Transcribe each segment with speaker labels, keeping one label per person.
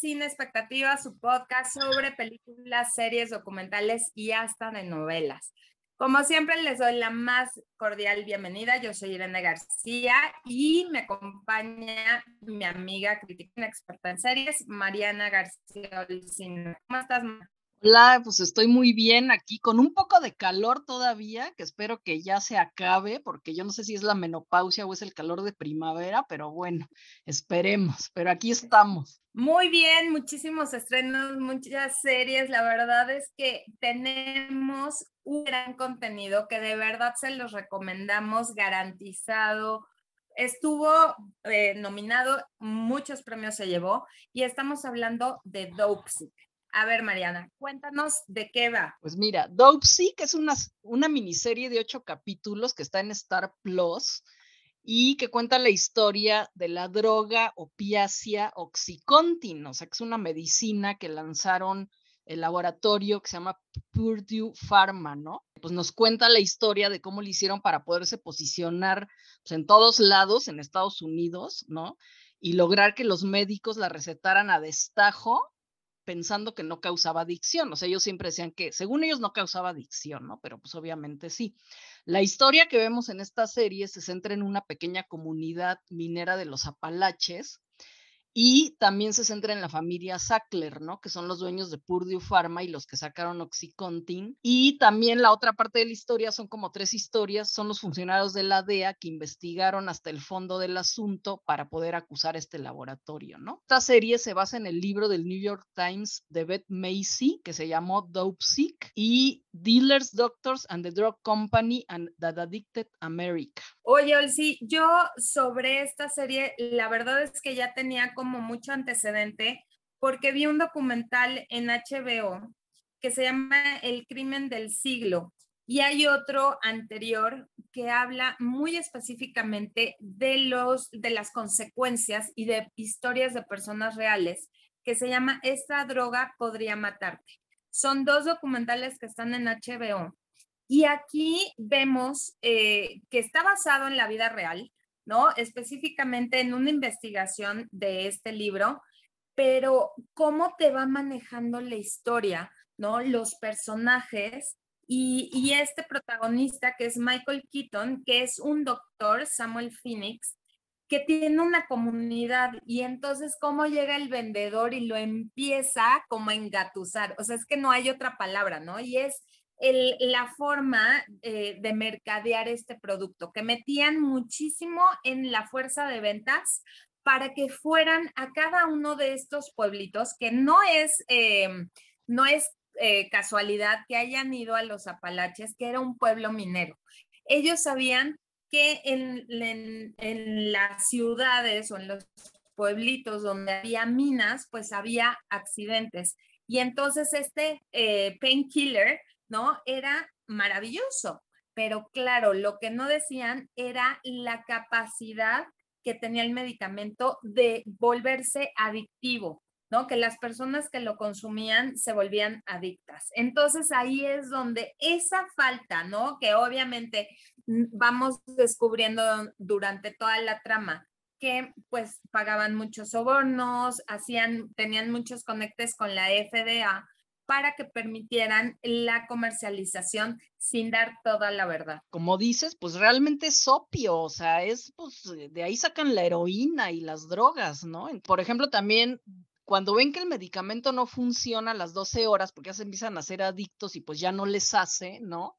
Speaker 1: Sin Expectativas, su podcast sobre películas, series, documentales y hasta de novelas. Como siempre, les doy la más cordial bienvenida. Yo soy Irene García y me acompaña mi amiga crítica experta en series, Mariana García Olcina. ¿Cómo estás,
Speaker 2: Hola, pues estoy muy bien aquí con un poco de calor todavía, que espero que ya se acabe, porque yo no sé si es la menopausia o es el calor de primavera, pero bueno, esperemos, pero aquí estamos.
Speaker 1: Muy bien, muchísimos estrenos, muchas series, la verdad es que tenemos un gran contenido que de verdad se los recomendamos garantizado. Estuvo eh, nominado, muchos premios se llevó y estamos hablando de Dopesick a ver, Mariana, cuéntanos de qué va.
Speaker 2: Pues mira, Dope Sick es una, una miniserie de ocho capítulos que está en Star Plus y que cuenta la historia de la droga opiácea Oxycontin, o sea, que es una medicina que lanzaron el laboratorio que se llama Purdue Pharma, ¿no? Pues nos cuenta la historia de cómo lo hicieron para poderse posicionar pues, en todos lados en Estados Unidos, ¿no? Y lograr que los médicos la recetaran a destajo pensando que no causaba adicción. O sea, ellos siempre decían que, según ellos, no causaba adicción, ¿no? Pero pues obviamente sí. La historia que vemos en esta serie se centra en una pequeña comunidad minera de los Apalaches, y también se centra en la familia Sackler, ¿no? Que son los dueños de Purdue Pharma y los que sacaron Oxycontin. Y también la otra parte de la historia son como tres historias, son los funcionarios de la DEA que investigaron hasta el fondo del asunto para poder acusar este laboratorio, ¿no? Esta serie se basa en el libro del New York Times de Beth Macy que se llamó Dope Sick y Dealers, Doctors and the Drug Company and the Addicted America.
Speaker 1: Oye, Olsi, yo sobre esta serie, la verdad es que ya tenía como mucho antecedente porque vi un documental en HBO que se llama El crimen del siglo y hay otro anterior que habla muy específicamente de los de las consecuencias y de historias de personas reales que se llama Esta droga podría matarte. Son dos documentales que están en HBO. Y aquí vemos eh, que está basado en la vida real, ¿no? Específicamente en una investigación de este libro, pero cómo te va manejando la historia, ¿no? Los personajes y, y, este protagonista que es Michael Keaton, que es un doctor, Samuel Phoenix, que tiene una comunidad y entonces cómo llega el vendedor y lo empieza como a engatusar. O sea, es que no hay otra palabra, ¿no? Y es la forma eh, de mercadear este producto, que metían muchísimo en la fuerza de ventas para que fueran a cada uno de estos pueblitos, que no es, eh, no es eh, casualidad que hayan ido a los Apalaches, que era un pueblo minero. Ellos sabían que en, en, las ciudades o en los pueblitos donde había minas, pues había accidentes. Y entonces este painkiller, ¿no? Era maravilloso. Pero claro, lo que no decían era la capacidad que tenía el medicamento de volverse adictivo, ¿no? Que las personas que lo consumían se volvían adictas. Entonces ahí es donde esa falta, ¿no? Que obviamente vamos descubriendo durante toda la trama que pues pagaban muchos sobornos, hacían, tenían muchos conectes con la FDA para que permitieran la comercialización sin dar toda la verdad.
Speaker 2: Como dices, pues realmente es opio, o sea, es pues de ahí sacan la heroína y las drogas, ¿no? Por ejemplo, también cuando ven que el medicamento no funciona a las 12 horas porque ya se empiezan a ser adictos y pues ya no les hace, ¿no?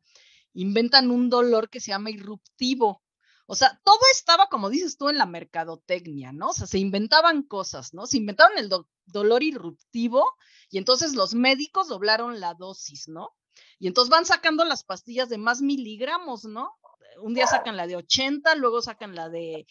Speaker 2: Inventan un dolor que se llama irruptivo. O sea, todo estaba, como dices tú, en la mercadotecnia, ¿no? O sea, se inventaban cosas, ¿no? Se inventaron el dolor irruptivo y entonces los médicos doblaron la dosis, ¿no? Y entonces van sacando las pastillas de más miligramos, ¿no? Un día sacan la de 80, luego sacan la de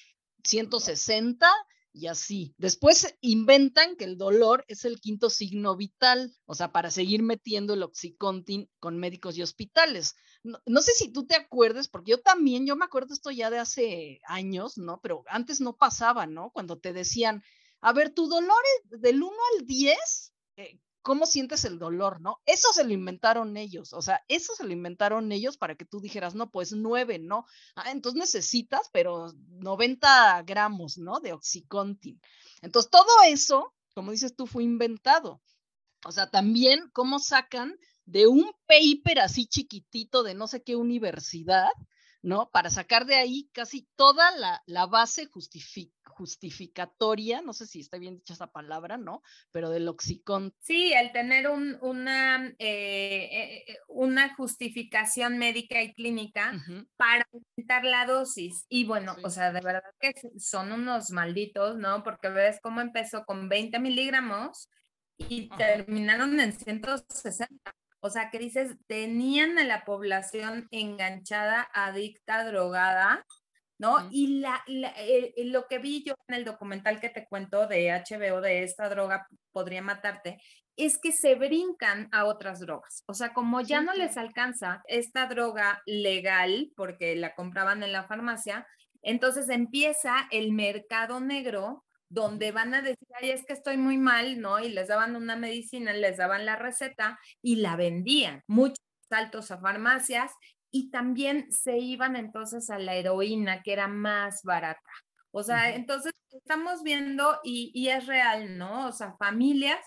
Speaker 2: 160 y así. Después inventan que el dolor es el quinto signo vital, o sea, para seguir metiendo el oxicontin con médicos y hospitales. No, sé si tú te acuerdes, porque yo también, yo me acuerdo esto ya de hace años, ¿no? Pero antes no pasaba, ¿no? Cuando te decían, a ver, tu dolor es del 1 al 10, eh, cómo sientes el dolor, ¿no? Eso se lo inventaron ellos, o sea, eso se lo inventaron ellos para que tú dijeras, no, pues nueve, ¿no? Ah, entonces necesitas, pero 90 gramos, ¿no? De Oxycontin. Entonces, todo eso como dices tú, fue inventado. O sea, también cómo sacan de un paper así chiquitito de no sé qué universidad, ¿no? Para sacar de ahí casi toda la, la base justificatoria, no sé si está bien dicha esa palabra, ¿no? Pero del oxicón.
Speaker 1: Sí, el tener un, una, eh, eh, una justificación médica y clínica para aumentar la dosis. Y bueno, o sea, de verdad que son unos malditos, ¿no? Porque ves cómo empezó con 20 miligramos y terminaron en 160. O sea, que dices, tenían a la población enganchada, adicta, drogada, ¿no? Y la, eh, eh, lo que vi yo en el documental que te cuento de HBO, de esta droga podría matarte, es que se brincan a otras drogas. O sea, como ya no les alcanza esta droga legal, porque la compraban en la farmacia, entonces empieza el mercado negro donde van a decir, ay, es que estoy muy mal, ¿no? Y les daban una medicina, les daban la receta y la vendían. Muchos saltos a farmacias y también se iban entonces a la heroína, que era más barata. O sea, entonces estamos viendo y, y, es real, ¿no? O sea, familias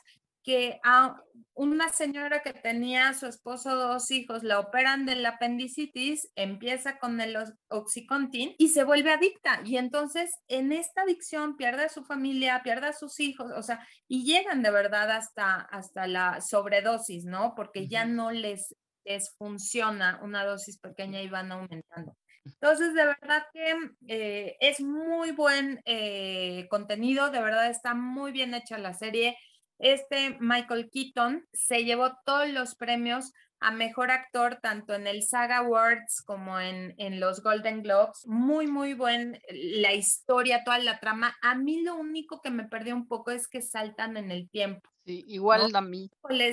Speaker 1: que a una señora que tenía a su esposo dos hijos, la operan del apendicitis, empieza con el oxicontin y se vuelve adicta. Y entonces en esta adicción pierde a su familia, pierde a sus hijos, o sea, y llegan de verdad hasta, hasta la sobredosis, ¿no? Porque ya no les, les funciona una dosis pequeña y van aumentando. Entonces, de verdad que eh, es muy buen eh, contenido, de verdad está muy bien hecha la serie. Este Michael Keaton se llevó todos los premios a mejor actor, tanto en el Saga Awards como en, en, los Golden Globes. Muy, muy buen la historia, toda la trama. A mí lo único que me perdió un poco es que saltan en el tiempo.
Speaker 2: Sí, igual a mí.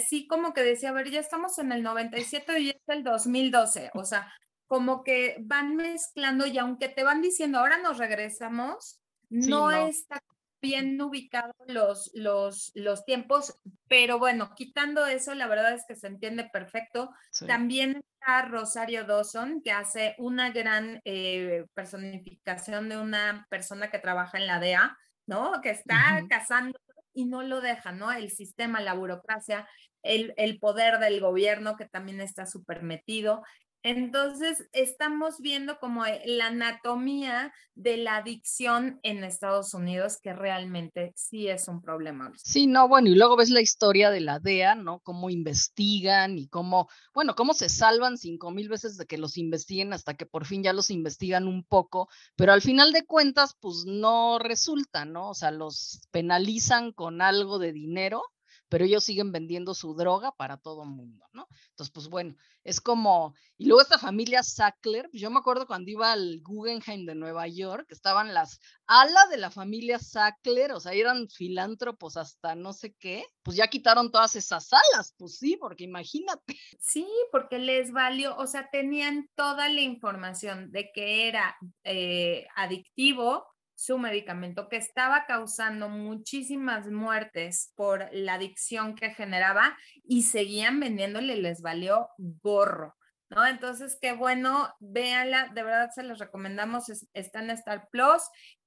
Speaker 1: Sí, como que decía, a ver, ya estamos en el 97 y es el 2012. O sea, como que van mezclando y aunque te van diciendo, ahora nos regresamos, no, no. está bien ubicados los, los, los tiempos, pero bueno, quitando eso, la verdad es que se entiende perfecto. También está Rosario Dawson, que hace una gran eh, personificación de una persona que trabaja en la DEA, ¿no? Que está casando y no lo deja, ¿no? El sistema, la burocracia, el, el, poder del gobierno que también está súper metido. Entonces, estamos viendo como eh, la anatomía de la adicción en Estados Unidos, que realmente sí es un problema.
Speaker 2: Sí, no, bueno, y luego ves la historia de la DEA, ¿no? Cómo investigan y cómo, bueno, cómo se salvan cinco mil veces de que los investiguen hasta que por fin ya los investigan un poco, pero al final de cuentas, pues no resulta, ¿no? O sea, los penalizan con algo de dinero pero ellos siguen vendiendo su droga para todo el mundo, ¿no? Entonces, pues bueno, es como, y luego esta familia Sackler, pues, yo me acuerdo cuando iba al Guggenheim de Nueva York, estaban las ala de la familia Sackler, o sea, eran filántropos hasta no sé qué, pues ya quitaron todas esas alas, pues sí, porque imagínate.
Speaker 1: Sí, porque les valió, o sea, tenían toda la información de que era eh, adictivo, su medicamento que estaba causando muchísimas muertes por la adicción que generaba y seguían vendiéndole, les valió gorro. ¿No? Entonces, qué bueno, véanla, de verdad se los recomendamos, está en Star Plus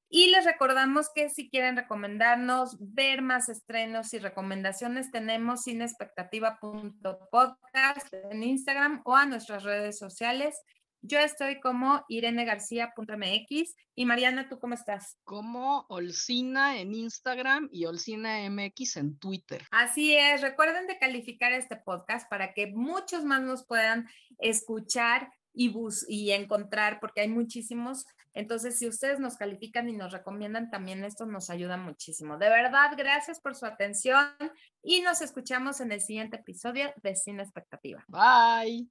Speaker 1: y les recordamos que si quieren recomendarnos, ver más estrenos y recomendaciones, tenemos sinexpectativa.podcast en Instagram o a nuestras redes sociales. Yo estoy como irenegarcía.mx y Mariana, ¿tú cómo estás?
Speaker 2: Como Olcina en Instagram y Olcina MX en Twitter.
Speaker 1: Así es, recuerden de calificar este podcast para que muchos más nos puedan escuchar y, bus y encontrar, porque hay muchísimos. Entonces, si ustedes nos califican y nos recomiendan, también esto nos ayuda muchísimo. De verdad, gracias por su atención y nos escuchamos en el siguiente episodio de Sin Expectativa.
Speaker 2: Bye.